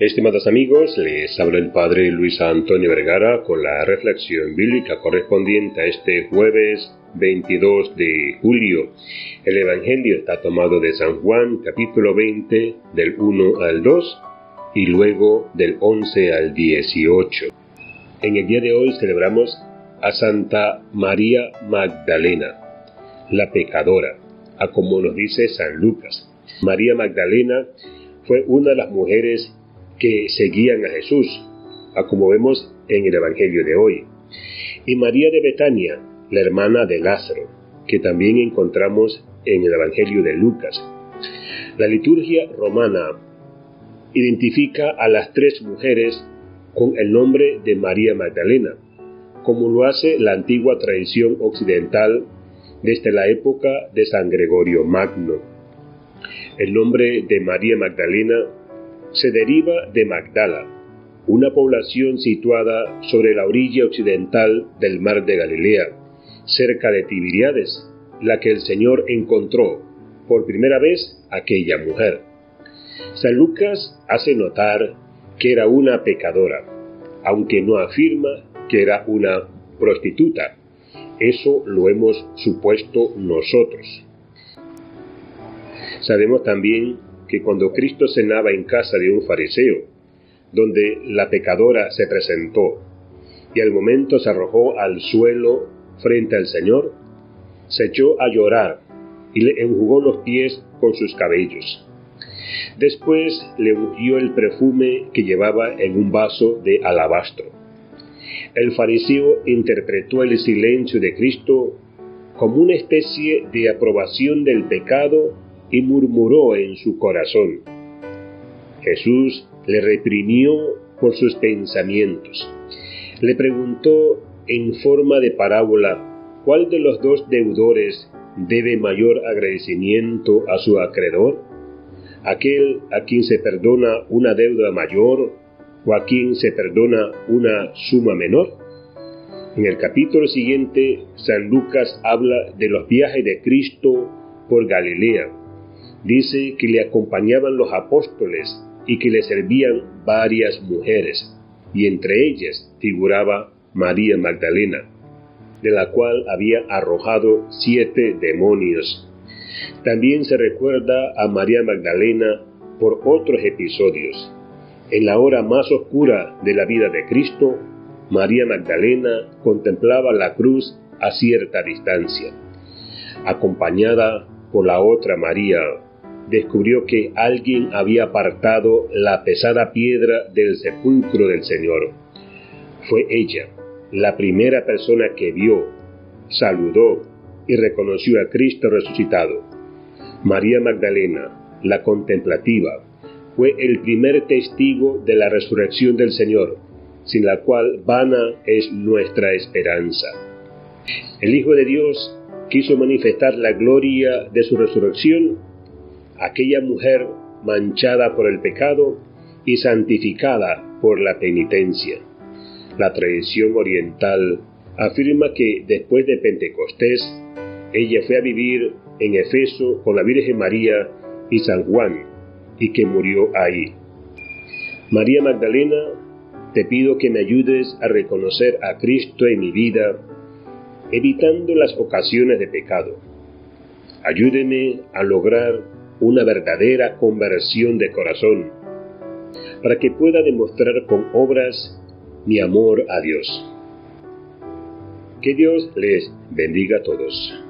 Estimados amigos, les habla el Padre Luis Antonio Vergara con la reflexión bíblica correspondiente a este jueves 22 de julio. El Evangelio está tomado de San Juan, capítulo 20, del 1 al 2 y luego del 11 al 18. En el día de hoy celebramos a Santa María Magdalena, la pecadora, a como nos dice San Lucas. María Magdalena fue una de las mujeres que seguían a Jesús, a como vemos en el Evangelio de hoy. Y María de Betania, la hermana de Lázaro, que también encontramos en el Evangelio de Lucas. La liturgia romana identifica a las tres mujeres con el nombre de María Magdalena, como lo hace la antigua tradición occidental desde la época de San Gregorio Magno. El nombre de María Magdalena se deriva de Magdala, una población situada sobre la orilla occidental del mar de Galilea, cerca de Tiberiades, la que el Señor encontró por primera vez aquella mujer. San Lucas hace notar que era una pecadora, aunque no afirma que era una prostituta. Eso lo hemos supuesto nosotros. Sabemos también que cuando Cristo cenaba en casa de un fariseo, donde la pecadora se presentó y al momento se arrojó al suelo frente al Señor, se echó a llorar y le enjugó los pies con sus cabellos. Después le ungió el perfume que llevaba en un vaso de alabastro. El fariseo interpretó el silencio de Cristo como una especie de aprobación del pecado y murmuró en su corazón. Jesús le reprimió por sus pensamientos. Le preguntó en forma de parábola cuál de los dos deudores debe mayor agradecimiento a su acreedor, aquel a quien se perdona una deuda mayor o a quien se perdona una suma menor. En el capítulo siguiente, San Lucas habla de los viajes de Cristo por Galilea dice que le acompañaban los apóstoles y que le servían varias mujeres, y entre ellas figuraba María Magdalena, de la cual había arrojado siete demonios. También se recuerda a María Magdalena por otros episodios. En la hora más oscura de la vida de Cristo, María Magdalena contemplaba la cruz a cierta distancia, acompañada por la otra María, descubrió que alguien había apartado la pesada piedra del sepulcro del Señor. Fue ella, la primera persona que vio, saludó y reconoció a Cristo resucitado. María Magdalena, la contemplativa, fue el primer testigo de la resurrección del Señor, sin la cual vana es nuestra esperanza. El Hijo de Dios quiso manifestar la gloria de su resurrección aquella mujer manchada por el pecado y santificada por la penitencia. La tradición oriental afirma que después de Pentecostés, ella fue a vivir en Efeso con la Virgen María y San Juan, y que murió ahí. María Magdalena, te pido que me ayudes a reconocer a Cristo en mi vida, evitando las ocasiones de pecado. Ayúdeme a lograr una verdadera conversión de corazón, para que pueda demostrar con obras mi amor a Dios. Que Dios les bendiga a todos.